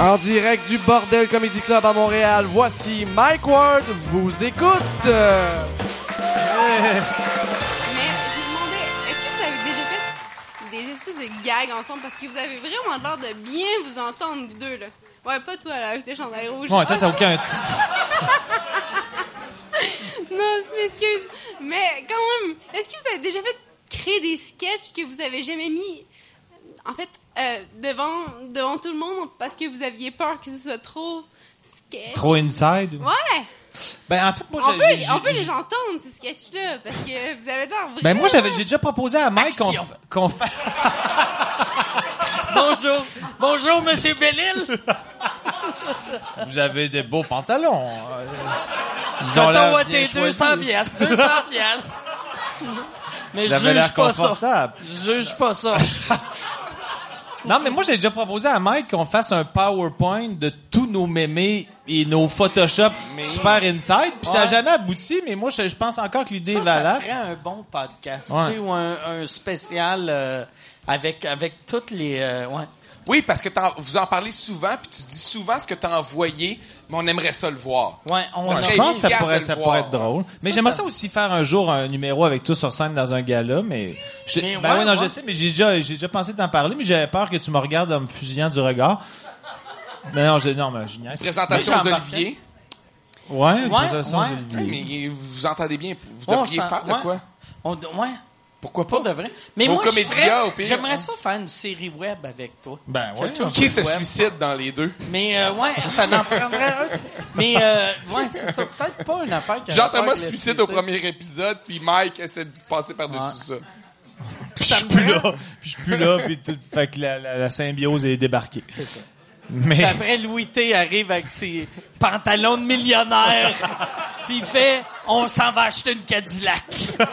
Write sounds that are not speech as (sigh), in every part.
En direct du Bordel Comedy Club à Montréal, voici Mike Ward vous écoute. Euh, Mais je me demandais, est-ce que vous avez déjà fait des espèces de gags ensemble? Parce que vous avez vraiment l'air de bien vous entendre, vous deux, là. Ouais, pas toi, là, avec tes chandails rouges. Ouais, toi, t'as aucun. (laughs) Non, je m'excuse. Mais quand même, est-ce que vous avez déjà fait créer des sketchs que vous avez jamais mis, en fait, euh, devant, devant tout le monde parce que vous aviez peur que ce soit trop sketch? Trop inside? Ouais! Ben, en fait, moi, On j'ai- peut, on peut les entendre, ces sketchs-là, parce que vous avez l'air vraiment... Ben, moi, j'avais, j'ai déjà proposé à Mike qu'on, qu'on (laughs) Bonjour. Bonjour, Monsieur Bellil. (laughs) Vous avez des beaux pantalons. euh, Ils Mettons, l'air bien t'es choisis. 200 pièces, 200 pièces. Mais je juge pas ça. Je juge pas (laughs) ça. Non, mais moi, j'ai déjà proposé à Mike qu'on fasse un PowerPoint de tous nos mémés et nos Photoshop super inside. Puis ça n'a jamais abouti, mais moi, je, je pense encore que l'idée Ça, est ça valable. ferait un bon podcast, Ouais. tu sais, ou un, un spécial euh, avec avec toutes les euh, ouais. Oui, parce que t'en- vous en parlez souvent, puis tu dis souvent ce que t'as envoyé, mais on aimerait ça le voir. Ouais, on Ça Je pense que ça pourrait, ça être drôle. Mais j'aimerais ça- ça aussi faire un jour un numéro avec tous sur scène dans un gala, mais... Je, Mais ben ouais, oui, non, ouais. je sais, mais j'ai déjà, j'ai déjà pensé t'en parler, mais j'avais peur que tu me regardes en me fusillant du regard. Mais non, je, non, mais je niaise. Présentation aux. Olivier. Ouais, présentation ouais. aux Olivier. Mais vous entendez bien. Vous devriez faire de quoi? on ouais, Pourquoi pas? Pas? de vrai. Mais moi j'aimerais ça faire une série web avec toi. Ben ouais. Chose Qui se web. suicide dans les deux? Mais euh, ouais, ça n'en prendrait un. Mais euh, ouais, c'est ça. Peut-être pas une affaire qui a Genre, moi le suicide au premier épisode, puis Mike essaie de passer par-dessus Ouais. ça. Puis je suis plus là. Puis je suis plus là, puis tout, fait que la, la, la symbiose est débarquée. C'est ça. Mais... Après, Louis T arrive avec ses pantalons de millionnaire. (laughs) Puis il fait « On s'en va acheter une Cadillac. (laughs)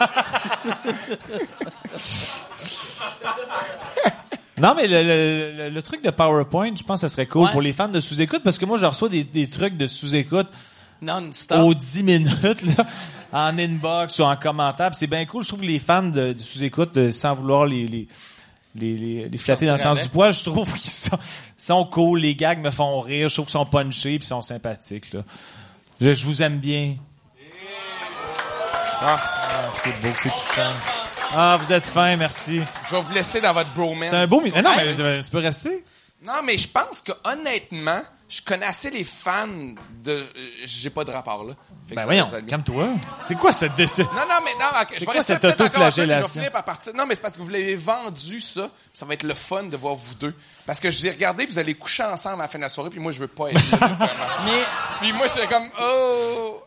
Non, mais le, le, le, le truc de PowerPoint, je pense que ça serait cool Ouais. pour les fans de sous-écoute, parce que moi, je reçois des, des trucs de sous-écoute » aux 10 minutes, là, en inbox ou en commentaire. C'est bien cool. Je trouve que les fans de, de sous-écoute, euh, sans vouloir les, les, les, les, les flatter dans le sens avec. du poil, je trouve qu'ils sont, sont cool. Les gags me font rire. Je trouve qu'ils sont punchés puis ils sont sympathiques. Là. Je, je vous aime bien. Ah, c'est beau, c'est touchant. Ah, vous êtes fin, merci. Je vais vous laisser dans votre bromance. C'est un beau... mi- Non, non, mais euh, tu peux rester. Non, mais je pense que honnêtement, je connais assez les fans de. euh, J'ai pas de rapport là. Fait Ben ça, voyons, calme-toi. C'est quoi cette décision? Non, non, mais non, ok, je vais quoi rester cette peut-être encore un peu, mais Je autoflagellation? vais finir par partir. Non, mais c'est parce que vous l'avez vendu, ça. Ça va être le fun de voir vous deux. Parce que je vous ai regardé, vous allez coucher ensemble à la fin de la soirée, puis moi, je veux pas être là, (laughs) nécessairement. Mais Puis moi, j'étais comme, oh.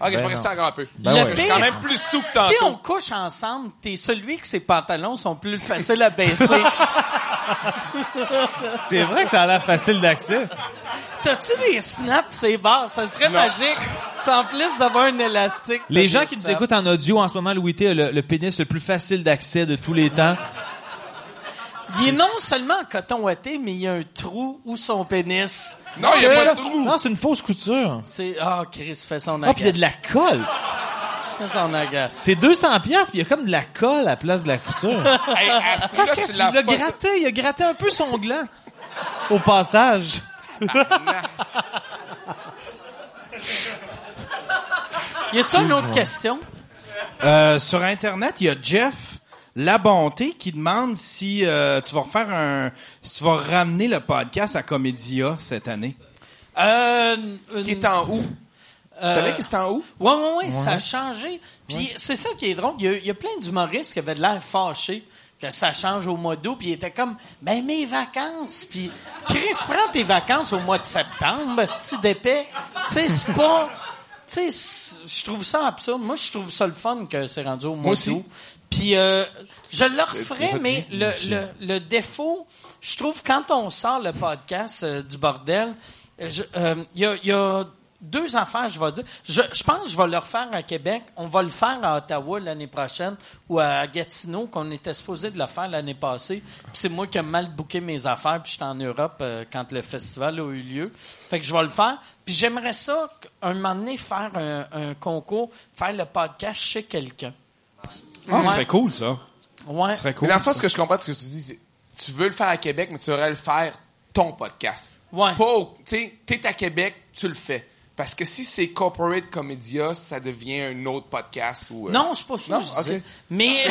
Ok, je vais Ben rester non. encore un peu. Ben Le ouais. Je suis quand même plus souple que si on couche ensemble, t'es celui que ses pantalons sont plus faciles à baisser. (laughs) (laughs) C'est vrai que ça a l'air facile d'accès. T'as-tu des snaps, c'est bas? Ça serait magique. Sans plus d'avoir un élastique. Les gens qui nous écoutent en audio en ce moment, Louis T a le, le pénis le plus facile d'accès de tous les temps. Il est non seulement en coton ouaté, mais il y a un trou où son pénis. Non, il y a Euh, pas de trou. Non, c'est une fausse couture. C'est, ah, Chris fait son Ah, agace. puis il y a de la colle. Agace. C'est 200 pièces, puis il y a comme de la colle à la place de la couture. (laughs) Hey, à ce prix-là, tu Qu'est-ce laves qu'il a pas gratté? Il a gratté un peu son gland. Au passage. Y a-tu une autre question? Euh, sur Internet, il y a Jeff La Bonté qui demande si euh, tu vas refaire un, si tu vas ramener le podcast à Comédia cette année. Euh, Qui est en où? Euh, savez qu'il est en où? Ouais, ouais, ouais, ça a changé. Puis c'est ça qui est drôle. Il y a, il y a plein d'humoristes qui avaient de l'air fâchés que ça change au mois d'août, puis ils étaient comme, ben mes vacances, puis Chris, prends tes vacances au mois de septembre, ce d'épais. Tu sais, c'est pas... Tu sais, je trouve ça absurde. Moi, je trouve ça le fun que c'est rendu au mois d'août. Puis euh, je le referais, mais le, le, le défaut, je trouve quand on sort le podcast euh, du bordel, euh, je- euh, il y, a, il y a deux affaires, je vais dire. Je, je pense que je vais le refaire à Québec. On va le faire à Ottawa l'année prochaine ou à Gatineau, qu'on était supposé de le faire l'année passée. Puis c'est moi qui ai mal booké mes affaires, puis j'étais en Europe euh, quand le festival a eu lieu. Fait que je vais le faire. Puis j'aimerais ça, un moment donné, faire un, un concours, faire le podcast chez quelqu'un. Ah, Ouais. ce serait cool, ça. Ouais. Ce serait cool. Mais le fond, ce que je comprends de ce que tu dis, c'est tu veux le faire à Québec, mais tu devrais le faire ton podcast. Ouais. Pas, au- tu sais, t'es à Québec, tu le fais. Parce que si c'est corporate comédia, ça devient un autre podcast ou. euh, Non, c'est pas ça Non? je. Mais (laughs) (laughs)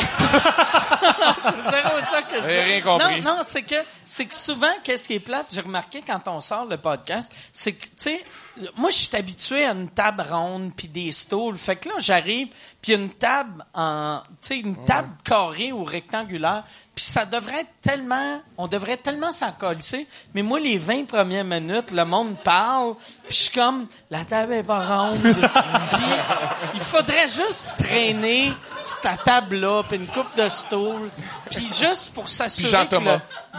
ça que rien compris. Non, non, c'est que c'est que souvent qu'est-ce qui est plate, j'ai remarqué quand on sort le podcast, c'est que tu sais moi je suis habitué à une table ronde puis des stools. Fait que là j'arrive puis une table en tu sais une table carrée ou rectangulaire, puis ça devrait être tellement on devrait tellement s'en coller. Mais moi les 20 premières minutes, le monde parle, puis je suis comme la table est pas ronde. (laughs) puis il faudrait juste traîner cette table-là, puis une coupe de stool, puis juste pour s'assurer que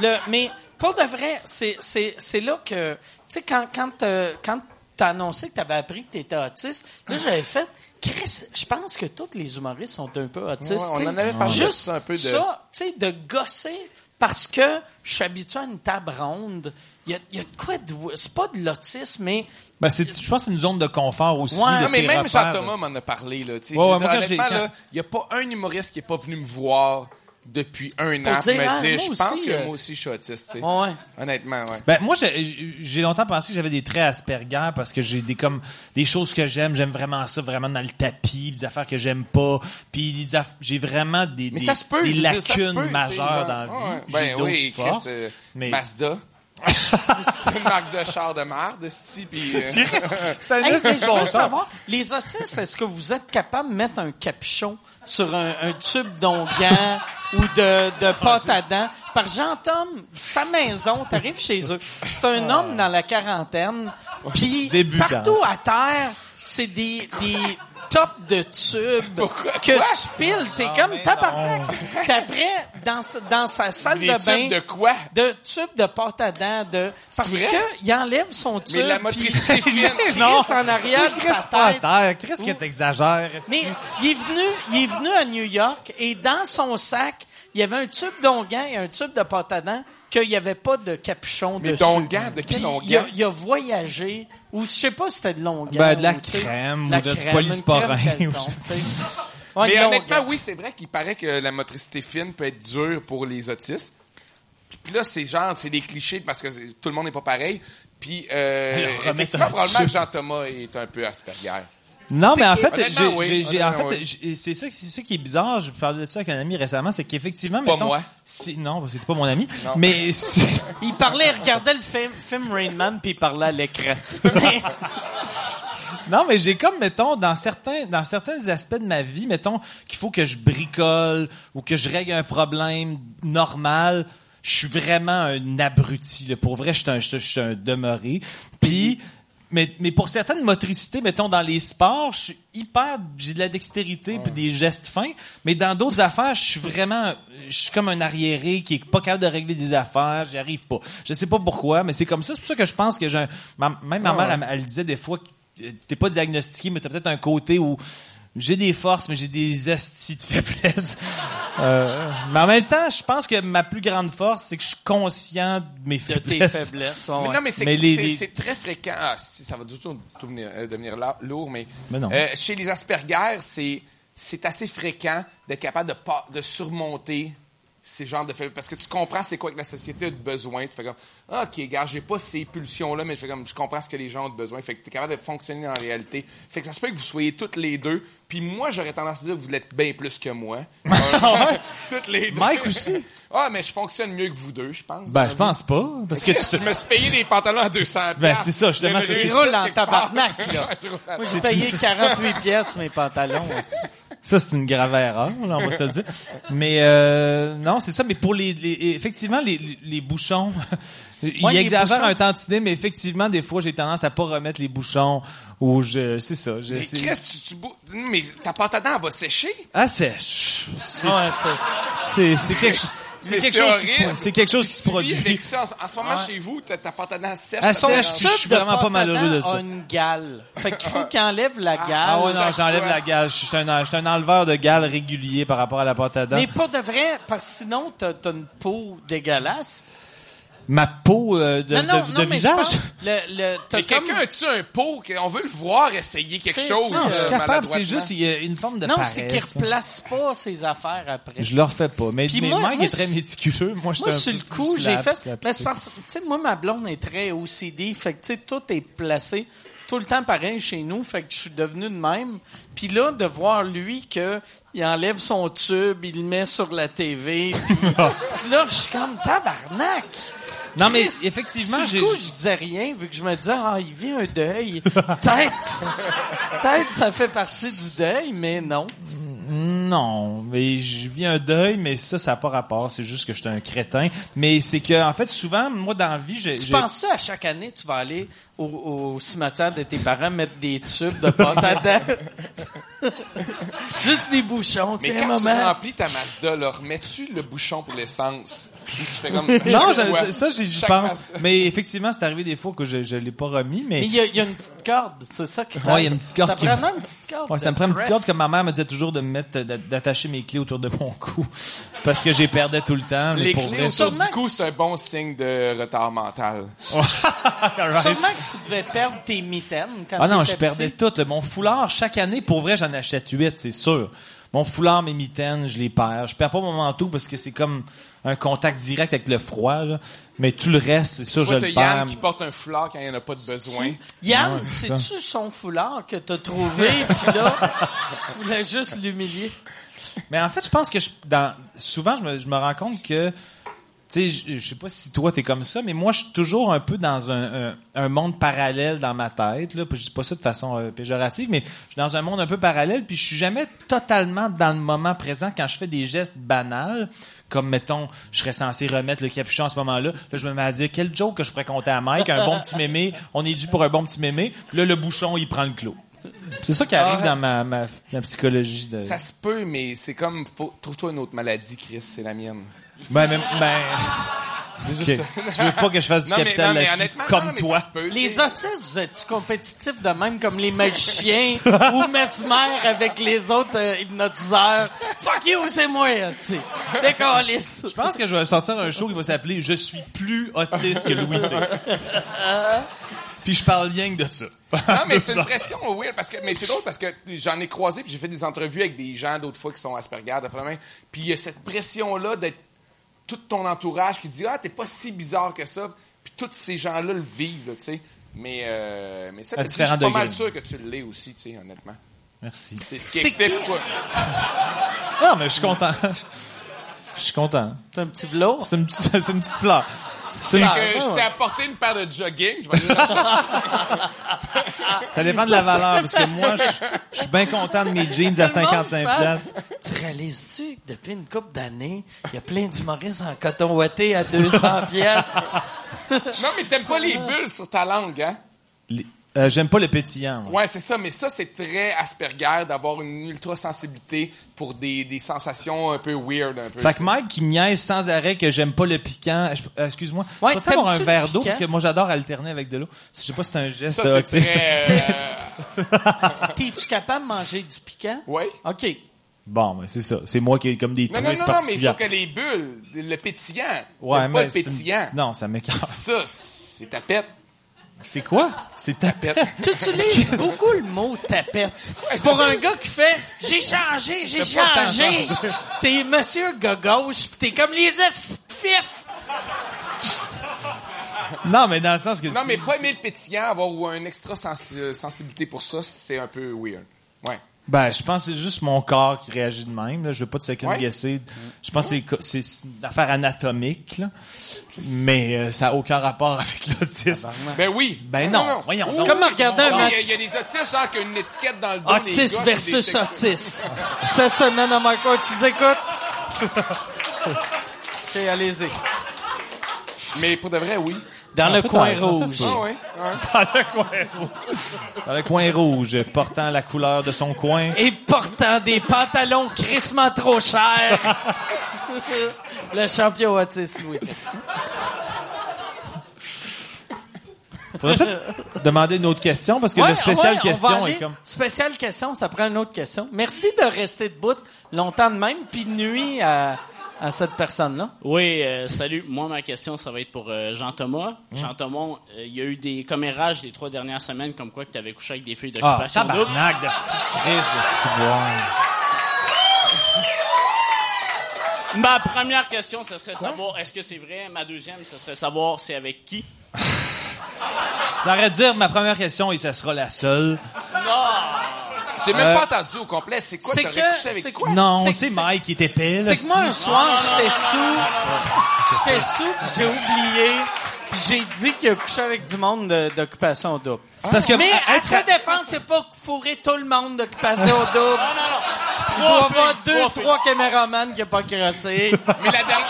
le, le- mais pour de vrai, c'est c'est c'est là que tu sais quand quand euh, quand t'as annoncé que t'avais appris que t'étais autiste, là j'avais fait Chris, je pense que tous les humoristes sont un peu autistes. Ouais, on tu en avait parlé de Juste ça un peu de- ça, tu sais, de gosser parce que je suis habitué à une table ronde. Il y a, il y a de quoi de c'est pas de l'autisme, mais Ben, c'est, je pense que c'est une zone de confort aussi. Ouais. de Non, mais même. Jean-Thomas m'en a parlé, là. tu sais. Ouais, Je ouais, honnêtement, il n'y a pas un humoriste qui n'est pas venu me voir depuis un an pour dire, me ah, dire, je pense aussi, que euh, moi aussi, je suis autiste, tu sais. ouais. Honnêtement, ouais. Ben moi j'ai longtemps pensé que j'avais des traits Asperger parce que j'ai des comme des choses que j'aime, j'aime vraiment ça vraiment dans le tapis, des affaires que j'aime pas, puis j'ai vraiment des Mais des, ça se peut, des je veux dire, ça se lacunes peut, majeures genre, dans la vie. ouais, Ben d'autres oui, Chris, forces, euh, mais Mazda. C'est une marque de char de marde, esti, puis... euh, (laughs) Hey, mais je de veux savoir, les autistes, est-ce que vous êtes capable de mettre un capuchon sur un, un tube d'onguent ou de, de pâte à dents? Par Jean-Tom, sa maison, t'arrives chez eux, c'est un homme dans la quarantaine, puis Débutant. partout à terre, c'est des, des tops de tubes que Quoi? tu piles. T'es comme tabarnak. Puis après, dans, sa- dans sa salle Les de tubes bain... de quoi? de tubes de pâte à dents, de parce vrai? que il enlève son tube. Mais la motricité fine. il crisse en arrière de Chris sa pas à tête. terre, Chris que t'exagères. Mais il est venu, il est venu à New York et dans son sac, il y avait un tube d'onguent et un tube de pâte à dents qu'il n'y avait pas de capuchon Mais dessus. de quel Puis? Il a, il a voyagé ou je sais pas si c'était de l'onguent. Ben, de la ou, tu sais, crème ou de- du crème, polysporin, une crème quelconque, (laughs) ou- tu sais. Ouais, Mais de honnêtement, oui, c'est vrai qu'il paraît que la motricité fine peut être dure pour les autistes. Puis là, c'est genre, c'est des clichés parce que tout le monde n'est pas pareil. Puis, euh, (laughs) Alors, effectivement, probablement que. Jean-Thomas est un peu Asperger. Non, mais en fait, Honnêtement, j'ai, oui. j'ai- j'ai- en Honnêtement, fait, oui. j'ai- c'est ça, c'est ça qui est bizarre. Je parlais de ça avec un ami récemment, c'est qu'effectivement, Pas mettons, moi. si- non, parce que c'était pas mon ami, Non. mais (laughs) Il parlait, il regardait le film, film Rain Man puis il parlait à l'écran. Mais- (laughs) non, mais j'ai comme, mettons, dans certains, dans certains aspects de ma vie, mettons, qu'il faut que je bricole ou que je règle un problème normal. Je suis vraiment un abruti. là. Pour vrai, je suis un, je suis un demeuré. Puis, mais, mais pour certaines motricités, mettons, dans les sports, je suis hyper, j'ai de la dextérité puis des gestes fins. Mais dans d'autres affaires, je suis vraiment, je suis comme un arriéré qui est pas capable de régler des affaires. J'y arrive pas. Je sais pas pourquoi, mais c'est comme ça. C'est pour ça que je pense que j'ai un, même ma mère, elle, elle disait des fois, que t'es pas diagnostiqué, mais t'as peut-être un côté où j'ai des forces, mais j'ai des estis de (laughs) faiblesse. Euh, mais en même temps, je pense que ma plus grande force, c'est que je suis conscient de mes de tes faiblesses. faiblesses. Mais ouais. non, mais c'est Mais les- c'est- les- c'est très fréquent. Ah, si, ça va toujours devenir, euh, devenir la- lourd, mais, Mais non. euh, chez les Asperger, c'est c'est assez fréquent d'être capable de surmonter ces genres de faiblesses. Parce que tu comprends c'est quoi que la société a de besoin. Tu fais comme, ah, OK, gars, j'ai pas ces pulsions-là, mais je fais comme, je comprends ce que les gens ont de besoin. Fait que tu es capable de fonctionner en réalité. Fait que ça se peut que vous soyez toutes les deux. Puis moi, j'aurais tendance à dire que vous l'êtes bien plus que moi. (laughs) (laughs) toutes les deux. Mike aussi? (laughs) Ah, mais je fonctionne mieux que vous deux, je pense. Ben, je pense pas. Parce que tu Je me suis payé des pantalons à 200 Ben, c'est ça, justement, je roule en tabarnak, là. Moi, j'ai payé 48 pièces mes pantalons aussi. Ça, c'est une grave erreur, là, on va se le dire. Mais euh, non, c'est ça. Mais pour les, les- effectivement, les, les, bouchons, (laughs) Ouais, exagèrent bouchons. un tantinet, mais effectivement, des fois, j'ai tendance à pas remettre les bouchons ou je, c'est ça. Je, Mais Chris, tu, tu bou- Mais ta pâte à dents, elle va sécher. ah, sèche. C'est, Ouais, c'est... c'est, c'est quelque, chose- c'est quelque chose qui se, horrible. pro- c'est quelque chose qui se Tu vis produit. avec ça. En, en ce moment, chez vous, ta, dents sèche. Elle sèche, je suis vraiment pas malheureux de ça. une gale. Fait qu'il faut qu'il enlève la gale. Ah ouais, non, j'enlève la gale. Je suis un, je suis un enleveur de gale régulier par rapport à la dents. Mais pas de vrai, parce que sinon, t'as, t'as une peau dégueulasse. Ma peau euh, de, non, de, de visage? le, le, Mais comme- quelqu'un a-tu un pot qu'on veut le voir essayer quelque T'sais, chose? Non, je suis euh, capable, c'est juste, il y a une forme de Non, paresse. c'est qu'il replace pas ses affaires après. Je le refais pas. Mais, Puis mais moi- Mike moi, est très méticuleux. Moi, je Moi, suis sur le coup, j'ai fait. Mais c'est parce tu sais, moi, ma blonde est très OCD. Fait que, tu sais, tout est placé tout le temps pareil chez nous. Fait que je suis devenu de même. Puis là, de voir lui que il enlève son tube, il le met sur la TV. Puis puis (laughs) là, je suis comme tabarnak. Non, mais effectivement, j'ai... le coup, je disais rien, vu que je me disais, ah, il vit un deuil. (laughs) Peut-être, peut-être ça fait partie du deuil, mais non. Non, mais je vis un deuil, mais ça, ça n'a pas rapport. C'est juste que je suis un crétin. Mais c'est que, en fait, souvent, moi, dans la vie, j'ai... Tu j'ai- penses-tu à chaque année, tu vas aller au, au cimetière de tes parents mettre des tubes de pâte à dents? (laughs) Juste des bouchons, Mais tiens, quand tu maman. remplis ta Mazda, là, remets-tu le bouchon pour l'essence? Tu fais comme... Non, ça, ça, j'y pense. Mazda. Mais effectivement, c'est arrivé des fois que je je l'ai pas remis, mais... Mais il y, a- il y a une petite corde, c'est ça qui Ouais, il y a une petite corde Ça qui- prend vraiment une petite corde. Ouais, ça me prend une petite corde que ma mère me disait toujours de me mettre, d'a- d'attacher mes clés autour de mon cou. (laughs) Parce que j'ai perdais tout le temps. mais Les pour clés vrai, autour du cou, c'est un bon signe de retard mental. Alright. (laughs) Sûrement que tu devais perdre tes mitaines quand Ah non, je perdais petit? tout. là. Mon foulard, chaque année, pour vrai, j'en achète huit, c'est sûr. Mon foulard, mes mitaines, je les perds. Je perds pas mon manteau parce que c'est comme un contact direct avec le froid. là. Mais tout le reste, c'est sûr, je le Yann perds. qui porte un foulard quand il n'y en a pas de besoin. Yann, c'est-tu son foulard que t'as trouvé, (laughs) puis là, tu voulais juste l'humilier? Mais en fait, je pense que je, dans, souvent, je me, je me rends compte que, tu sais, je, sais pas si toi t'es comme ça, mais moi, je suis toujours un peu dans un, un, un monde parallèle dans ma tête. Là, je dis pas ça de façon euh, péjorative, mais je suis dans un monde un peu parallèle, puis je suis jamais totalement dans le moment présent quand je fais des gestes banals. Comme, mettons, je serais censé remettre le capuchon à ce moment-là. Là, je me mets à dire, quel joke que je pourrais compter à Mike, un bon petit mémé, on est dû pour un bon petit mémé. Puis là, le bouchon, il prend le clot. C'est ça qui arrive Ah. dans ma, ma, ma psychologie. De... Ça se peut, mais c'est comme... faut- Trouve-toi une autre maladie, Chris, c'est la mienne. Ben, ben, (laughs) ben, C'est juste ok. ça. tu veux pas que je fasse du Non, mais, capital non, mais comme non, mais toi? peut, Les autistes, vous êtes compétitifs de même comme les magiciens ou Mesmer avec les autres euh, hypnotiseurs? Fuck you, c'est moi. Décalisse. Je pense que je vais sortir un show qui va s'appeler Je suis plus autiste que Louis T. (laughs) Puis je parle rien que de ça. Non, mais (laughs) c'est une pression weird parce que mais c'est drôle parce que j'en ai croisé puis j'ai fait des entrevues avec des gens d'autres fois qui sont Asperger de puis il y a cette pression là d'être tout ton entourage qui dit ah t'es pas si bizarre que ça puis tous ces gens là le vivent tu sais mais euh, mais ça je suis pas mal sûr que tu l'es aussi tu sais honnêtement Merci. c'est ce qui explique pourquoi Non, mais je suis content. (laughs) Je suis content. C'est un petit velours. C'est une (laughs) une petite fleur. C'est que je t'ai apporté une paire de jogging je vais aller la chercher. Ça dépend de la valeur, parce que moi, je, je suis bien content de mes jeans à 55 places. Tu réalises-tu que depuis une couple d'années, il y a plein d'humoristes en coton ouaté à 200 pièces? non mais t'aimes pas les bulles sur ta langue hein? Les- euh, J'aime pas le pétillant. Ouais, c'est ça, mais ça, c'est très Asperger d'avoir une ultra-sensibilité pour des, des sensations un peu weird, un peu. Fait que Mike qui niaise sans arrêt que j'aime pas le piquant. Euh, Excuse-moi. Ouais, je peux avoir un verre d'eau parce que moi j'adore alterner avec de l'eau. Je sais pas si c'est un geste ça, c'est autiste. très... euh, (laughs) T'es-tu capable de manger du piquant? Ouais. OK. Bon, ben, c'est ça. C'est moi qui ai comme des Non, non, non, non, mais sauf que les bulles, le pétillant, Ouais, t'aimes pas mais le c'est une- pétillant. Non, ça m'écarte. Ça, c'est ta pète. C'est quoi? C'est ta Pète. Tu utilises beaucoup le mot tapette. Pour un gars qui fait j'ai changé, j'ai changé. T'es monsieur gauche, pis t'es comme les fif. Non, mais dans le sens que... Non, mais pas aimer le pétillant, avoir ou une extra sensi- sensibilité pour ça, c'est un peu weird. Ouais. Ben, je pense que c'est juste mon corps qui réagit de même. Là. Je veux pas te second Ouais. guesser. Je pense que c'est une affaire anatomique, là. mais euh, ça n'a aucun rapport avec l'autisme. Ben oui. Ben non, voyons C'est comme regarder un Non, match Il y, a- il y a des autistes, genre, qui ont une étiquette dans le dos. les gars, Autis c'est versus des sexy- Autis. Cette semaine à Ward, tu écoutes? (laughs) OK, allez-y. Mais pour de vrai, oui. Dans le coin rouge. Ah ouais. (laughs) Dans le coin rouge. Dans le coin rouge, portant la couleur de son coin. Et portant des pantalons crissement trop chers. (laughs) le champion Autis, Louis. Faudrait peut-être demander une autre question parce que Ouais, le spécial ouais, question est comme. Spéciale question, ça prend une autre question. Merci de rester debout longtemps de même, puis de nuit à, à cette personne-là? Oui, euh, salut. Moi, ma question, ça va être pour euh, Jean-Thomas. Jean-Thomas, euh, il y a eu des commérages les trois dernières semaines comme quoi que tu avais couché avec des filles Ah, d'occupation double. tabarnak de de. Ma première question, ce serait savoir, est-ce que c'est vrai? Ma deuxième, ce serait savoir c'est avec qui? (laughs) J'aurais dû dire ma première question et ça sera la seule. J'ai même Euh, pas entendu au complet. C'est quoi? c'est T'aurais que- couché avec quoi? Non, C'est- Mike qui était là, C'est que moi, un soir, j'étais sous, j'étais sous, j'ai oublié, j'ai dit qu'il a couché avec du monde de- d'occupation double. parce que Mais à être- sa défense, c'est pas fourrer tout le monde d'occupation double. Non, non, non. Il doit avoir filles, deux, trois filles. caméramans qui n'ont pas crassé. (laughs) Mais la, dernière-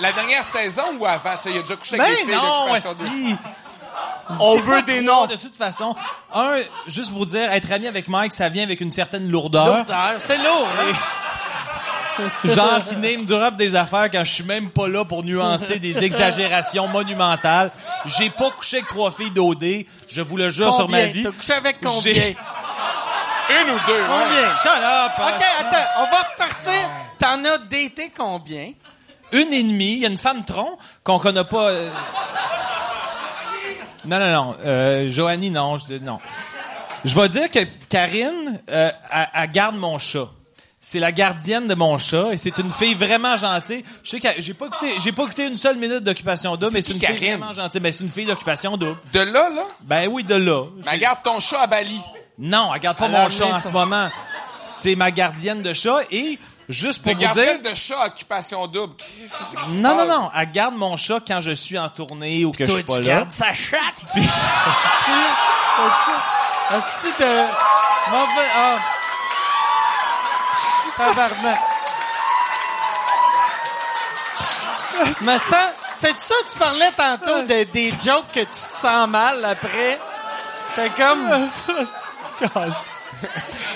la dernière saison ou avant ça? Il a déjà couché avec des Ben filles non, d'occupation double. On veut des noms. De toute façon, un, juste pour dire, être ami avec Mike, ça vient avec une certaine lourdeur. Lourdeur, C'est lourd? (laughs) Genre qui name drop des affaires quand je suis même pas là pour nuancer des (laughs) exagérations monumentales. J'ai pas couché avec trois filles d'OD, je vous le jure sur ma vie. T'as couché avec combien? (laughs) Une ou deux, ouais. Combien? Shut up! hein. OK, attends, on va repartir. T'en as daté combien? Une et demie, il y a une femme tronc qu'on connaît pas. euh. Non, non, non. Euh, Joanie, non. Je, non. Je vais dire que Karine, euh, elle, elle garde mon chat. C'est la gardienne de mon chat et c'est une fille vraiment gentille. Je sais que j'ai pas écouté, j'ai pas écouté une seule minute d'occupation double, mais c'est une fille vraiment gentille. Ben, c'est une fille d'occupation double. De là, là, Ben oui, de là. mais J'ai- garde ton chat à Bali. Non, elle garde pas Elle mon chat en ça. ce moment. C'est ma gardienne de chat et juste pour vous dire. de chat à occupation double. Qu'est-ce que c'est qui se Non, non, passe? non. Elle garde mon chat quand je suis en tournée ou que je Toi, suis pas tu là. gardes sa chatte. (laughs) Asti, t'as mauvais, ah. Tabarnak. Mais ça, c'est ça que tu parlais tantôt de, des jokes que tu te sens mal après. C'est comme... (laughs)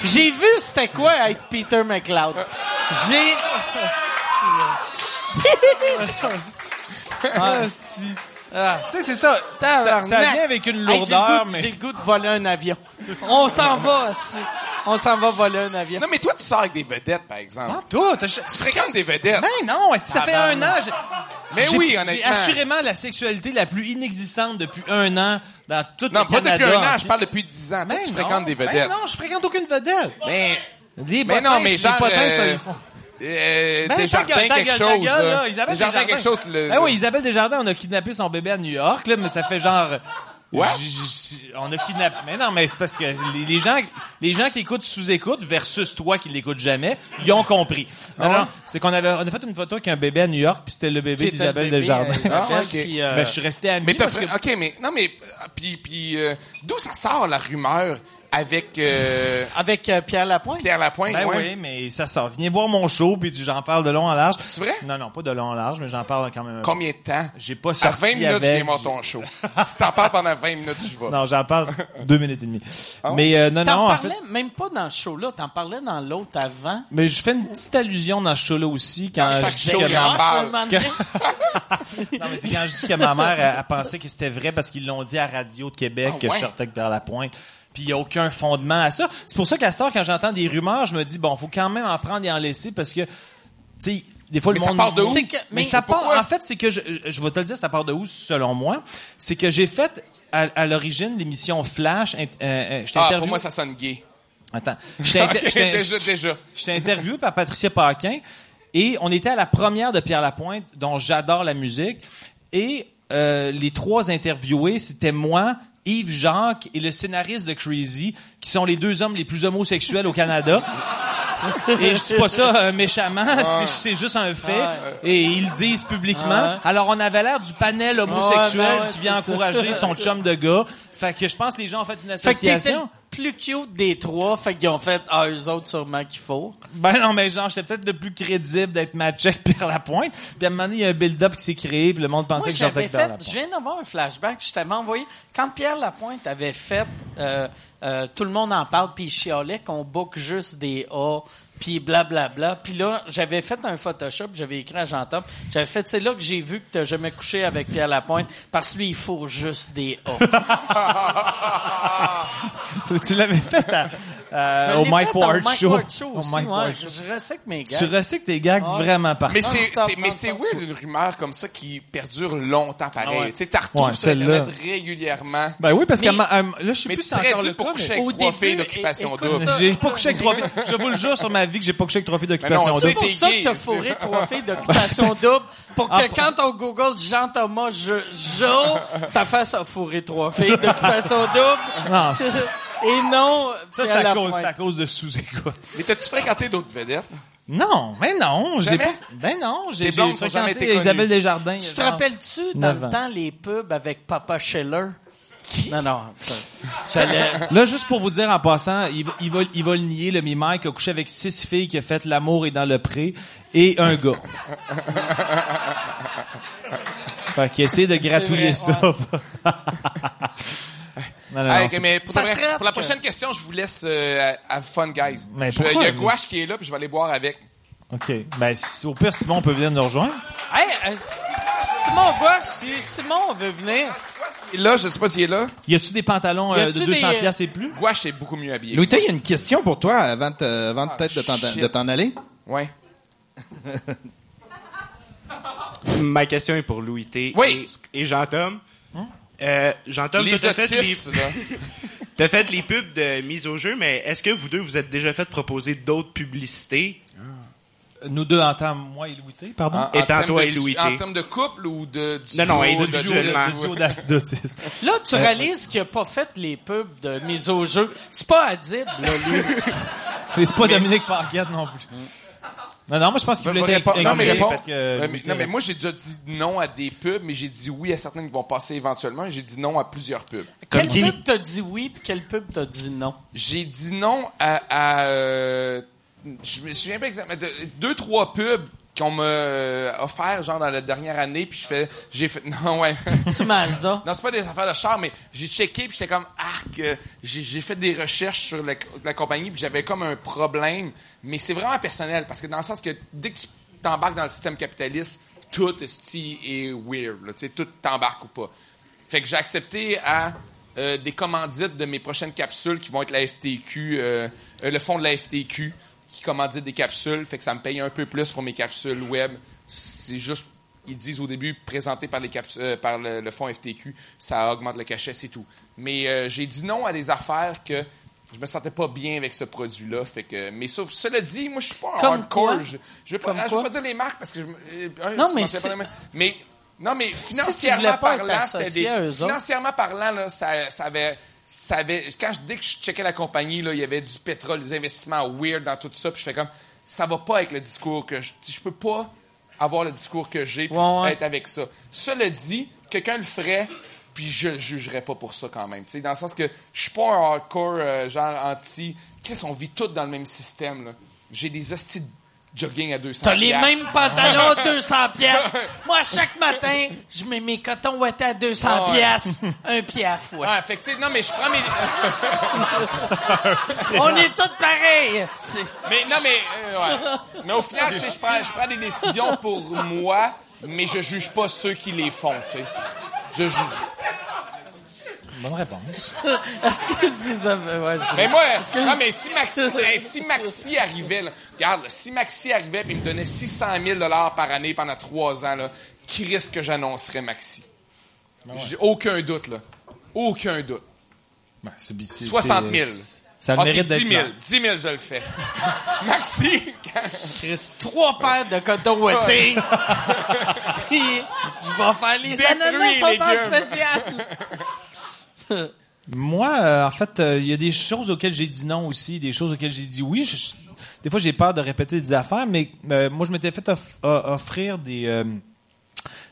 J'ai vu c'était quoi être Peter McLeod. J'ai... Ah, ah. Tu sais, c'est ça. Ça, vient avec une Hey, j'ai le lourdeur, goût- mais... J'ai le goût de voler un avion. On s'en va, asti. On s'en va voler un avion. Non, mais toi, tu sors avec des vedettes, par exemple. Ah, toi. Tu fréquentes des vedettes. Ben non, est-ce que ça fait un an? j'ai- Mais j'ai- oui, J'ai honnêtement. assurément la sexualité la plus inexistante depuis un an dans tout Non, le pas Canada. depuis un an, je parle depuis dix ans. Toi, tu non, fréquentes des vedettes. non, je fréquente aucune vedette. Ben, Des mais potins, non, mais les genre, potins, ça, euh, ils font. euh, Ben, ta ta quelque gueule, chose, gueule, là. là. Isabelle Des jardins Desjardins. quelque chose, le... Ben oui, Isabelle Desjardins, on a kidnappé son bébé à New York, là, mais ça fait genre... Ouais. On a kidnappé. Mais non, mais c'est parce que les, les gens, les gens qui écoutent sous-écoute versus toi qui l'écoutes jamais, ils ont compris. Non, Ah non, c'est qu'on avait, on a fait une photo avec un bébé à New York, puis c'était le bébé d'Isabelle Desjardins. euh, Ah, ok. puis, euh, Ben, je suis resté ami. Mais t'as que- OK, mais... Non, mais... Puis, puis euh, d'où ça sort, la rumeur, avec euh, Avec euh, Pierre Lapointe? Pierre Lapointe, Ben ouais? oui, mais ça sort. Viens voir mon show, puis tu- j'en parle de long en large. C'est vrai? Non, non, pas de long en large, mais j'en parle quand même. Combien de temps? J'ai pas À sorti 20 minutes, avec. je viens voir ton show. si t'en parles pendant 20 minutes, je vais. Non, j'en parle (laughs) deux minutes et demie. Ah ouais? Mais euh, non, T'en non, en parlais fait. même pas dans ce show-là, t'en parlais dans l'autre avant. Mais je fais une petite allusion dans ce show-là aussi quand Dans je chaque dis show, que ma- parle. (laughs) Non, mais c'est quand je dis que ma mère, elle, elle pensait que c'était vrai parce qu'ils l'ont dit à Radio de Québec Ah que ouais? je sortais avec vers la pointe. Puis il y a aucun fondement à ça. C'est pour ça qu'à ce temps, quand j'entends des rumeurs, je me dis bon, faut quand même en prendre et en laisser parce que tu sais, des fois Mais le ça monde part de où? Que- mais, Mais ça part pourquoi? en fait, c'est que je, je vais te le dire, ça part de où selon moi, c'est que j'ai fait à, à l'origine l'émission Flash euh, euh, j'étais Ah, pour moi, ça sonne gay. Attends, j'étais (laughs) inter- Ok, j'étais- déjà, déjà. J'étais interviewé par Patricia Paquin et on était à la première de Pierre Lapointe, dont j'adore la musique. Et euh, les trois interviewés, c'était moi, Yves Jacques et le scénariste de Crazy, qui sont les deux hommes les plus homosexuels au Canada. (laughs) Et je dis pas ça euh, méchamment, c'est- c'est juste un fait. Et ils le disent publiquement. Alors on avait l'air du panel homosexuel Ouais, ben ouais, qui vient ça. encourager son chum de gars. Fait que je pense que les gens ont fait une Fait que le association. plus cute des trois, fait qu'ils ont fait, ah, eux autres sûrement qu'il faut. Ben non, mais genre, j'étais peut-être le plus crédible d'être matché (laughs) avec Pierre Lapointe. Puis à un moment donné, il y a un build-up qui s'est créé, puis le monde pensait Moi, que j'avais fait, je viens d'avoir un flashback, je t'avais envoyé, quand Pierre Lapointe avait fait, euh, euh, tout le monde en parle, puis il chialait qu'on book juste des A, puis blablabla. Puis là, j'avais fait un Photoshop, j'avais écrit à Jean-Tom, j'avais fait, c'est là que j'ai vu que t'as jamais couché avec Pierre Lapointe, parce que lui, il faut juste des A. (laughs) tu l'avais fait à, euh, au Mike Ward Show. Show Au aussi, Mike ouais. Ward Je, Show. je recycle mes gars. Tu recycles tes gags Ouais. vraiment partout. Mais c'est, stop. une rumeur comme ça qui perdure longtemps pareil. Ah ouais. Tu sais, t'as retrouves Ouais, sur. Internet régulièrement. Ben oui, parce que Mais- ma- euh, là, je sais Mais plus encore le dû pour cas, coucher avec Au trois filles d'occupation double. J'ai pas couché avec trois filles. Je vous le jure sur ma vie que j'ai pas couché avec trois filles d'occupation double. C'est pour ça que t'as ça. (laughs) fourré trois filles d'occupation double (laughs) pour que Ah, quand on google Jean-Thomas Jo, Jo, ça fasse à fourrer trois filles d'occupation double. Non, ça, Et non, c'est Pierre à cause, Lapointe. c'est à cause de sous-écoute. Mais t'as-tu fréquenté d'autres vedettes? Non, mais non, j'ai ben non, j'ai j'ai fréquenté. Isabelle Desjardins. Tu te rappelles-tu dans le temps les pubs avec Papa Scheller? Non, non. Là, juste pour vous dire en passant, il, va- il va, il va le nier, le Mike a couché avec six filles qui a fait l'amour et dans le pré et un gars. fait qu'il essaie de gratouiller ça. (laughs) non, non, mais pour, Ça de vrai, serait pour la que- prochaine question, je vous laisse euh, à, à Fun Guys. Mais Je- Il y a Gouache qui est là, puis je vais aller boire avec. OK. Ben, si- au pire, Simon peut venir nous rejoindre. Hey, euh, Simon Gouache, si Simon veut venir. Et là, je sais pas s'il est là. Y a-tu des pantalons euh, de 200 des, euh, piastres et plus? Gouache est beaucoup mieux habillé. Louis, il y a une question pour toi avant, Ah, peut-être de t'en- aller? Ouais. (laughs) Ma question est pour Louis T. Oui. Et, et Jean-Tom. Euh, Jean-Tom, Les t'as fait, les, (laughs) fait les pubs de mise au jeu, mais est-ce que vous deux vous êtes déjà fait proposer d'autres publicités? Nous deux en tant, moi et Louis T, pardon? En- Et en termes toi de- et Louis T. En termes de couple ou de... du Non, non, duo individuellement. duo. (laughs) Là, tu réalises qu'il a pas fait les pubs de mise au jeu. C'est pas Adib, là, lui. (laughs) C'est pas Dominique Paquette non plus. Non, non, moi je pense qu'il voulait répondre. Non, mais mais, T non, mais répond. moi, j'ai déjà dit non à des pubs, mais j'ai dit oui à certaines qui vont passer éventuellement, et j'ai dit non à plusieurs pubs. Quelle qui? pub t'as dit oui, puis quelle pub t'as dit non? J'ai dit non à, à, euh, je me souviens pas exactement, de, deux, trois pubs qu'on m'a euh, offert, genre, dans la dernière année, puis je fais, j'ai fait, (laughs) non, ouais. C'est Mazda. Non, c'est pas des affaires de char, mais j'ai checké puis j'étais comme ah que j'ai fait des recherches sur la, la compagnie puis j'avais comme un problème, mais c'est vraiment personnel parce que dans le sens que dès que tu t'embarques dans le système capitaliste, tout est weird, tu sais, tout t'embarque ou pas. Fait que j'ai accepté à euh, des commandites de mes prochaines capsules qui vont être la FTQ, euh, euh, le fond de la FTQ qui commandite des capsules, fait que ça me paye un peu plus pour mes capsules web. C'est juste ils disent au début présenté par les capsu- euh, par le, le fonds FTQ, ça augmente le cachet, c'est tout. Mais euh, j'ai dit non à des affaires que je me sentais pas bien avec ce produit-là. Fait que, mais sauf, cela dit, moi je suis pas un Comme hardcore. quoi? Je, je veux pas, Comme je veux quoi? pas dire les marques parce que je, me- euh, Non, mais non, mais financièrement parlant, c'était des- financièrement parlant là, ça, ça avait ça avait quand je, dès que je checkais la compagnie là, il y avait du pétrole, des investissements weird dans tout ça, puis je fais comme ça va pas avec le discours que je je peux pas avoir le discours que j'ai puis Ouais, ouais. être avec ça. Cela dit, quelqu'un le ferait puis je le jugerais pas pour ça quand même, tu sais dans le sens que je suis pas un hardcore euh, genre anti Chris, on vit tous dans le même système là. J'ai des hosties jogging à 200 T'as les mêmes pantalons (laughs) à 200 pièces. Moi, chaque (laughs) matin, je mets mes cotons ouatés à 200 Ah ouais. pièces, un pied à fois. Ah, fait que, non mais je prends mes (laughs) On est tous pareils, esti. Mais non, mais, euh, ouais. mais au final, je prends, je prends des décisions pour moi, mais je juge pas ceux qui les font, tu sais. Je juge. Bonne réponse. (laughs) Est-ce que c'est ça? Ouais, je- Mais moi, que- non, mais si Maxi, hey, (laughs) si Maxi arrivait, là, regarde, là, si Maxi arrivait et me donnait 600 000 par année pendant trois ans, là, qui risque que j'annoncerais Maxi? J'ai aucun doute, là. Aucun doute. Ben, c'est- c'est- 60 000. c'est- Ça a le Ok, mérite d'être 10 000. clair. 10 000, je le fais. (laughs) Maxi, Chris, trois paires de cotons ouatés. Puis, je vais faire les ananas sont en spécial. Moi, euh, en fait, euh, il y a des choses auxquelles j'ai dit non aussi, des choses auxquelles j'ai dit oui. Je- je- des fois, j'ai peur de répéter des affaires, mais euh, moi, je m'étais fait off- offrir des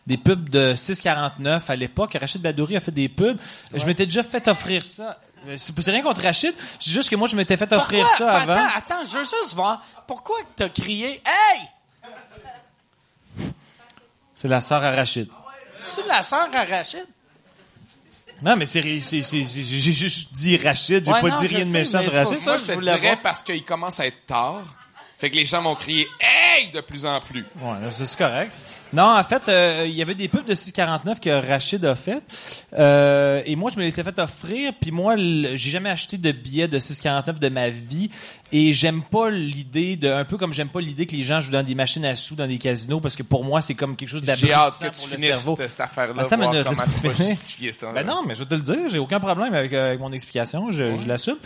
des pubs de 6,49 à l'époque. Rachid Badouri a fait des pubs. Je m'étais déjà fait offrir ça. C'est rien contre Rachid, c'est juste que moi, je m'étais fait offrir Pourquoi? ça avant. Attends, attends, je veux juste voir. Pourquoi t'as crié « Hey! C'est la sœur à Rachid. C'est la sœur à Rachid? Non, mais c'est, c'est, c'est- c'est- j'ai juste dit Rachid, j'ai Ouais, pas non, dit je rien de sais, méchant mais sur c'est pour Rachid. ça Moi, que je je te voulais dirais voir. parce qu'il commence à être tard. Fait que les gens m'ont crié « Hey! » de plus en plus. Ouais, là, c'est c'est correct. Non, en fait, euh, il y avait des pubs de 6,49 que Rachid a fait. Euh, et moi, je me l'étais fait offrir. Puis moi, le- j'ai jamais acheté de billets de 6,49 de ma vie. Et j'aime pas l'idée de... Un peu comme j'aime pas l'idée que les gens jouent dans des machines à sous, dans des casinos. Parce que pour moi, c'est comme quelque chose J'ai hâte d'abrutissant que tu pour le finisses cerveau. cette, cette affaire-là, Attends voir minute, comment tu vas (laughs) justifier ça. Ben non, mais je vais te le dire, j'ai aucun problème avec, euh, avec mon explication, je, je l'assume.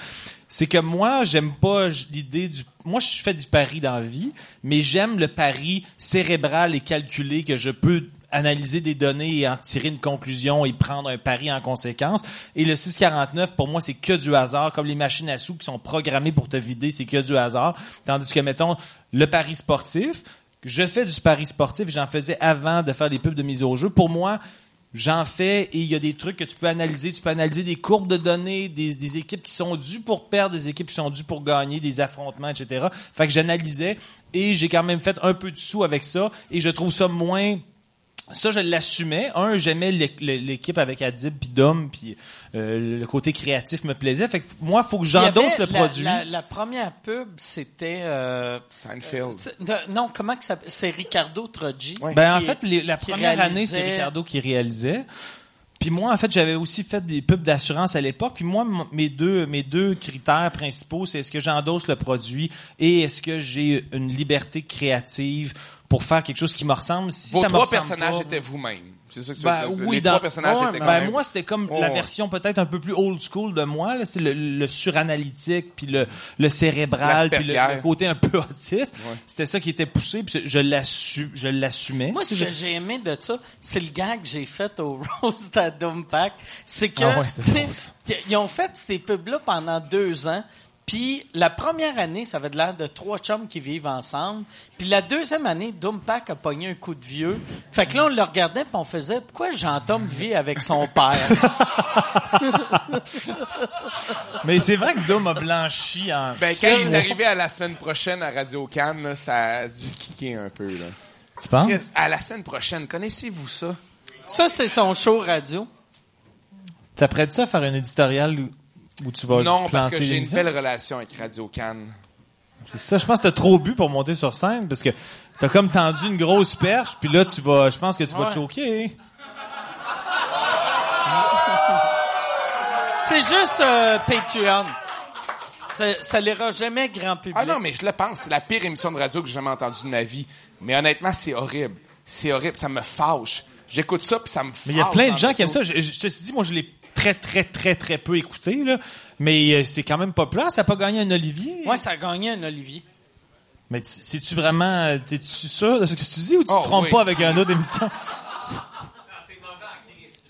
C'est que moi, j'aime pas l'idée du... Moi, je fais du pari dans la vie, mais j'aime le pari cérébral et calculé que je peux analyser des données et en tirer une conclusion et prendre un pari en conséquence. Et le 649, pour moi, c'est que du hasard, comme les machines à sous qui sont programmées pour te vider, c'est que du hasard. Tandis que, mettons, le pari sportif, je fais du pari sportif, j'en faisais avant de faire les pubs de mise au jeu. Pour moi, J'en fais et il y a des trucs que tu peux analyser. Tu peux analyser des courbes de données, des, des équipes qui sont dues pour perdre, des équipes qui sont dues pour gagner, des affrontements, etc. Fait que j'analysais et j'ai quand même fait un peu de sous avec ça et je trouve ça moins ça, je l'assumais. Un, j'aimais l'é- l'é- l'équipe avec Adib puis Dom, puis euh, le côté créatif me plaisait. Fait que moi, faut que j'endosse le la- produit. La, la première pub, c'était... euh, Seinfeld. de- non, comment que ça C'est Ricardo Troggi. Ben, en fait, les- la première année, c'est Ricardo qui réalisait. Puis moi, en fait, j'avais aussi fait des pubs d'assurance à l'époque. Puis moi, mes deux, mes deux critères principaux, c'est est-ce que j'endosse le produit et est-ce que j'ai une liberté créative pour faire quelque chose qui me ressemble. Si Vos ça me trois ressemble personnages pas- étaient vous-même. C'est ça que tu ben, veux dire. oui, Les dans, trois personnages Ouais, étaient quand ben, même... moi c'était comme Oh, la version peut-être un peu plus old school de moi là, c'est le, le suranalytique puis le, le cérébral puis le, côté un peu (laughs) autiste. C'était ça qui était poussé puis je l'assu- je l'assumais. Moi, ce que j'ai aimé de ça, c'est le gag que j'ai fait au (laughs) Roast à Dumpack. C'est que, Ah ouais, ils ont fait ces pubs-là pendant deux ans. Puis la première année, ça avait de l'air de trois chums qui vivent ensemble. Puis la deuxième année, Dumpack a pogné un coup de vieux. Fait que là, on le regardait puis on faisait, pourquoi Jean-Tom vit avec son père? (laughs) Mais c'est vrai que Dom a blanchi en Ben, quand il est arrivé à la semaine prochaine à Radio Cannes, là, ça a dû kicker un peu. Là. Tu penses? Chris, à la semaine prochaine, connaissez-vous ça? Ça, c'est son show radio. T'apprêtes-tu à faire un éditorial où tu vas Non, parce que j'ai une belle relation avec Radio Cannes. C'est ça, je pense que t'as trop bu pour monter sur scène parce que t'as comme tendu une grosse perche puis là tu vas je pense que tu vas Ouais. te choquer. (laughs) C'est juste euh, Patreon. Ça, ça l'ira jamais grand public. Ah non, mais je le pense. C'est la pire émission de radio que j'ai jamais entendue de ma vie. Mais honnêtement, c'est horrible. C'est horrible. Ça me fâche. J'écoute ça, puis ça me fâche. Mais il y a plein de gens qui aiment ça. Je, je te suis dit, moi, je l'ai très, très, très, très peu écouté, là. Mais euh, c'est quand même populaire. Ça n'a pas gagné un Olivier? Moi, ça a gagné un Olivier. Mais tu- c'est-tu vraiment... euh, T'es-tu sûr de ce que tu dis ou tu Oh, te trompes oui. pas avec une autre émission?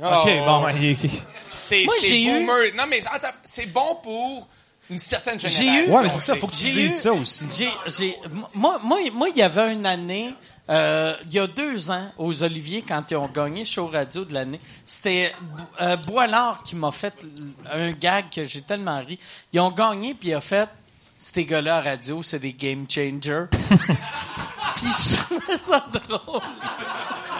Oh, (laughs) (laughs) OK, bon, ben, il- il- C'est Moi, c'est j'ai eu- boomer. Non, mais attends, c'est bon pour une certaine J'ai génération. eu- Ouais, mais c'est ça, faut que tu J'ai dises eu- ça aussi. J'ai, j'ai, moi, moi, moi, il y avait une année, euh, il y a deux ans, aux Oliviers, quand ils ont gagné Show Radio de l'année, c'était euh, Boilard qui m'a fait un gag que j'ai tellement ri. Ils ont gagné, puis il a fait, ces gars-là à radio, c'est des game changers. (laughs) puis je trouvais ça drôle.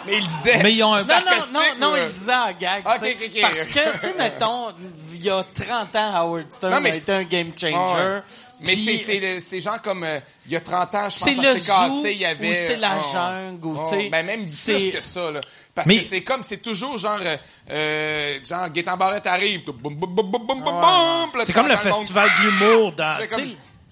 Mais il disait. Mais ils ont un... Non, non, non, non, il disait en gag. Parce que, tu sais, mettons, il y a 30 ans, Howard Stern Non, mais a été un game changer. Ouais. Mais c'est c'est le- c'est genre comme euh, il y a 30 ans, je pense que c'est cassé, zoo il y avait ou c'est la oh, jungle ou, oh, tu sais, ben même c'est- plus que ça là. Parce Mais- que c'est comme c'est toujours genre euh, euh, genre Gaétan Barrette arrive, boum boum boum boum boum boum. C'est comme le festival d'humour dans,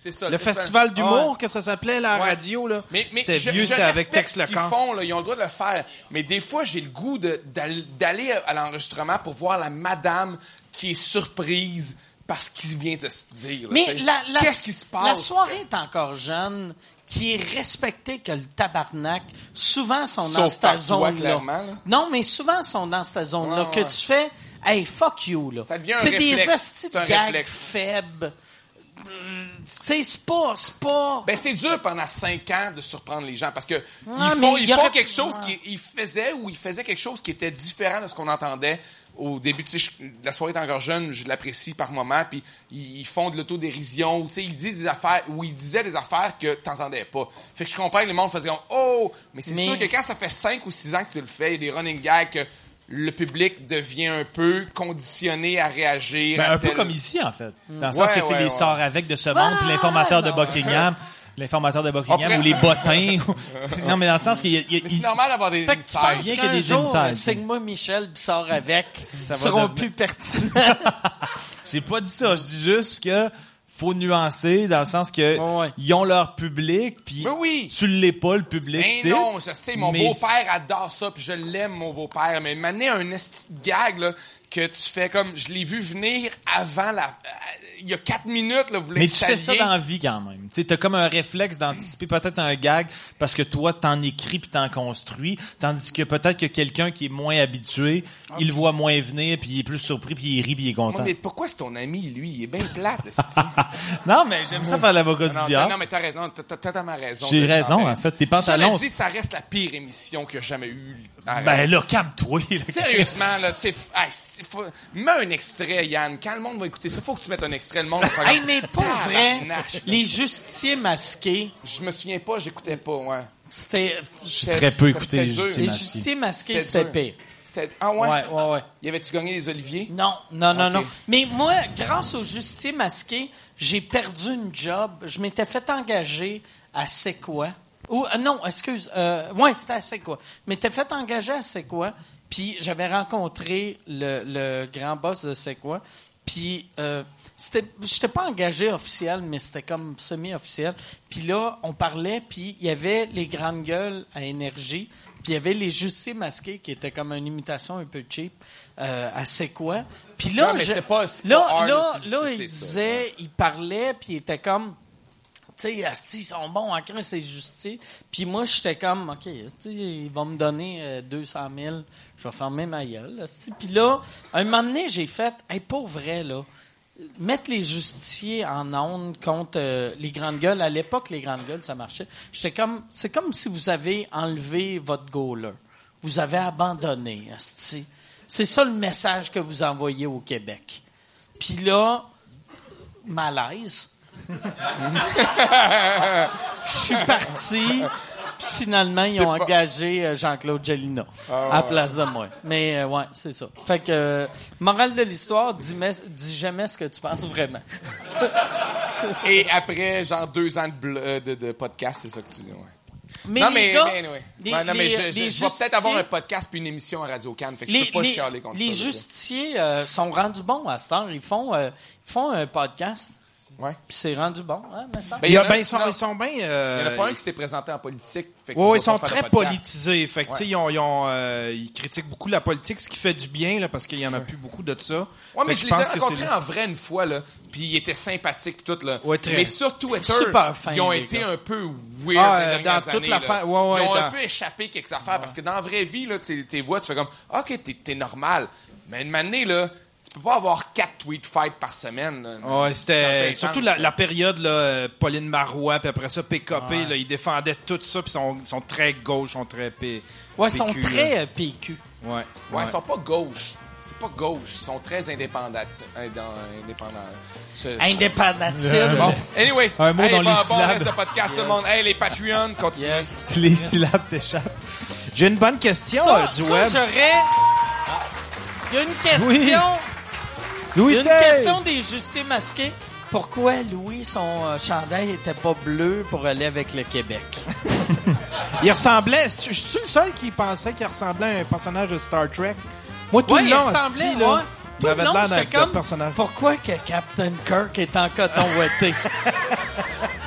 C'est ça. le festival d'humour Ouais. que ça s'appelait la Ouais. radio là. Mais, mais c'était je, vieux, je c'était avec Tex qu'ils Lecomte. font, là, ils ont le droit de le faire. Mais des fois, j'ai le goût d'aller à l'enregistrement pour voir la madame qui est surprise parce qu'il vient de se dire. là, Mais qu'est-ce qui se passe? La soirée est encore jeune, qui est respectée que le tabarnak. Souvent, sont dans cette zone-là. Non, mais souvent, sont dans cette zone-là Ouais, que ouais. tu fais, hey, fuck you, là. Ça devient un C'est des réflexe. astis de gags faibles. C'est pas, c'est pas... Ben c'est dur pendant cinq ans de surprendre les gens parce que ils Ah, font, ils il y font quelque chose Ouais. qui ils faisaient ou ils faisaient quelque chose qui était différent de ce qu'on entendait au début. Tu sais, la soirée est encore jeune, je l'apprécie par moment, puis ils, ils font de l'autodérision, ou, tu sais, ils disent des affaires ou ils disaient des affaires que t'entendais pas. Fait que je comprends que les monde faisaient comme, oh, mais c'est Mais- sûr que quand ça fait cinq ou six ans que tu le fais, il y a des running gags que le public devient un peu conditionné à réagir. Ben, à un peu comme ici, en fait. Dans le Ouais, sens que c'est ouais, les ouais. sorts avec de ce monde, puis l'informateur de. Buckingham. l'informateur de Buckingham Après- ou les bottins. (laughs) non, mais dans le sens qu'il y a, il c'est normal d'avoir des Fait que tu penses Bien qu'il y a qu'un des jour, Signe-moi Michel puis sort avec, Ça va seront devenir- plus pertinents. (laughs) J'ai pas dit ça. Je dis juste que faut nuancer dans le sens que ouais. ils ont leur public puis oui. tu l'es pas le public. Mais non, je sais, mon beau-père adore ça, puis je l'aime, mon beau-père. Mais maintenant, un esti de gag, là, que tu fais comme, je l'ai vu venir avant la, euh, il y a quatre minutes, là, vous Mais tu fais ça dans la vie quand même. Tu sais, t'as comme un réflexe d'anticiper peut-être un gag parce que toi t'en écris puis t'en construis, tandis que peut-être que quelqu'un qui est moins habitué, il le voit moins venir puis il est plus surpris puis il rit puis il est content. mais pourquoi c'est ton ami, lui? Il est bien plate, (laughs) esti. non, mais j'aime ça faire l'avocat du diable. non, mais t'as raison, t'as totalement raison. J'ai raison, en fait. Tes pantalons. dit, ça reste la pire émission y a jamais eu. À Ben là, calme-toi. Sérieusement, là, c'est, hey, faut- mets un extrait, Yann. Quand le monde va écouter ça, faut que tu mettes un extrait. Le monde va faire hey, mais pour vrai, les justiciers masqués, Je me souviens pas, j'écoutais pas, ouais. c'était... J'ai très peu écouté les justiciers Les masqués. justiciers masqués, C'était pire. C'était, ah ouais? Ouais, ouais, ouais. Y avait-tu gagné les Oliviers? Non, non, non, non. Mais moi, grâce au justicier masqué, j'ai perdu une job. Je m'étais fait engager à C'est quoi? Ou, euh, non, excuse. Euh, ouais, c'était à C'est quoi? Je m'étais fait engager à C'est quoi? Puis j'avais rencontré le, le grand boss de C'est quoi? Puis euh, c'était, j'étais pas engagé officiel, mais c'était comme semi-officiel. Puis là, on parlait, puis il y avait les grandes gueules à énergie, puis il y avait les justiciers masqués qui étaient comme une imitation un peu cheap euh, à c'est quoi. Puis là, Non, mais je- pas- là, pas hard, là, là, il ça, disait, il parlait, puis il était comme sais, asti, ils sont bons en crise, c'est justice. Puis moi, j'étais comme, OK, ils vont me donner euh, 200 000, je vais fermer ma gueule. Puis là, un moment donné, j'ai fait, hey, pour vrai, là, mettre les justiciers en onde contre euh, les grandes gueules. À l'époque, les grandes gueules, ça marchait. J'étais comme, c'est comme si vous avez enlevé votre goaler. Vous avez abandonné, asti. C'est ça le message que vous envoyez au Québec. Puis là, malaise. Je suis parti. Puis finalement, ils ont engagé euh, Jean-Claude Gelina à la place de moi. Mais euh, ouais, c'est ça. Fait que, euh, morale de l'histoire, dis, jamais ce que tu penses vraiment. (laughs) Et après, genre, deux ans de, euh, de, de podcast, c'est ça que tu dis, ouais. Mais non, les mais, gars, mais anyway. les- Ouais, non, mais les- je, je- les je vais peut-être avoir un podcast puis une émission à Radio Cannes, fait que je les, peux pas les- chialer contre les ça. là, justiciers euh, sont rendus bons à cette heure. Ils font, euh, ils font un podcast. Ouais. Puis c'est rendu bon, hein, semble. Ben, Il y a- en a- ben, ils sont, ils sont bien. Il y en Euh, a pas un qui s'est présenté en politique. fait Ouais, ils sont très politisés. Fait que, tu sais, Ouais. ils, ont, ils, ont, euh, ils critiquent beaucoup la politique, ce qui fait du bien, là, parce qu'il y en a plus beaucoup de ça. Ouais, Fait mais je les ai pense que rencontrés en vrai une fois, là, puis ils étaient sympathiques tout, là. Ouais, très. Mais sur Twitter, Super fin, ils ont été gars. un peu weird Ah, les euh, dans toute ouais, Ils ont un peu échappé quelques affaires, parce que dans la vraie vie, là, tu tes voix, tu fais comme, OK, t'es, normal. Mais une année, là, peux pas avoir quatre tweet fights par semaine, là. Ouais, c'était surtout la, la période là, Pauline Marois, puis après ça PKP, là, ils défendaient tout ça, puis sont, sont très gauche, sont très P, Ouais, ils sont très euh, PQ. Ouais. Ouais, ils sont pas gauche. C'est pas gauche. Ils sont très indépendants. indépendants. Ce- Indépendantiste. Bon, anyway. Un mot hey, dans bon, les bon syllabes. reste de podcast, tout le monde. Hey, les Patreons, continuez. Yes. Les syllabes t'échappent. J'ai une bonne question Ça, euh, du ça, web. j'aurais... Il y a une question... Oui. Il Louis une Tay! question des justiciers masqués. Pourquoi Louis, son euh, chandail était pas bleu pour aller avec le Québec? (laughs) Il ressemblait. Je suis le seul qui pensait qu'il ressemblait à un personnage de Star Trek. Moi, tout Ouais, le il long, ressemblait, là, ouais. Tout j'avais le long, l'air d'un j'étais d'un comme, personnage. pourquoi que Captain Kirk est en coton ouaté? (laughs)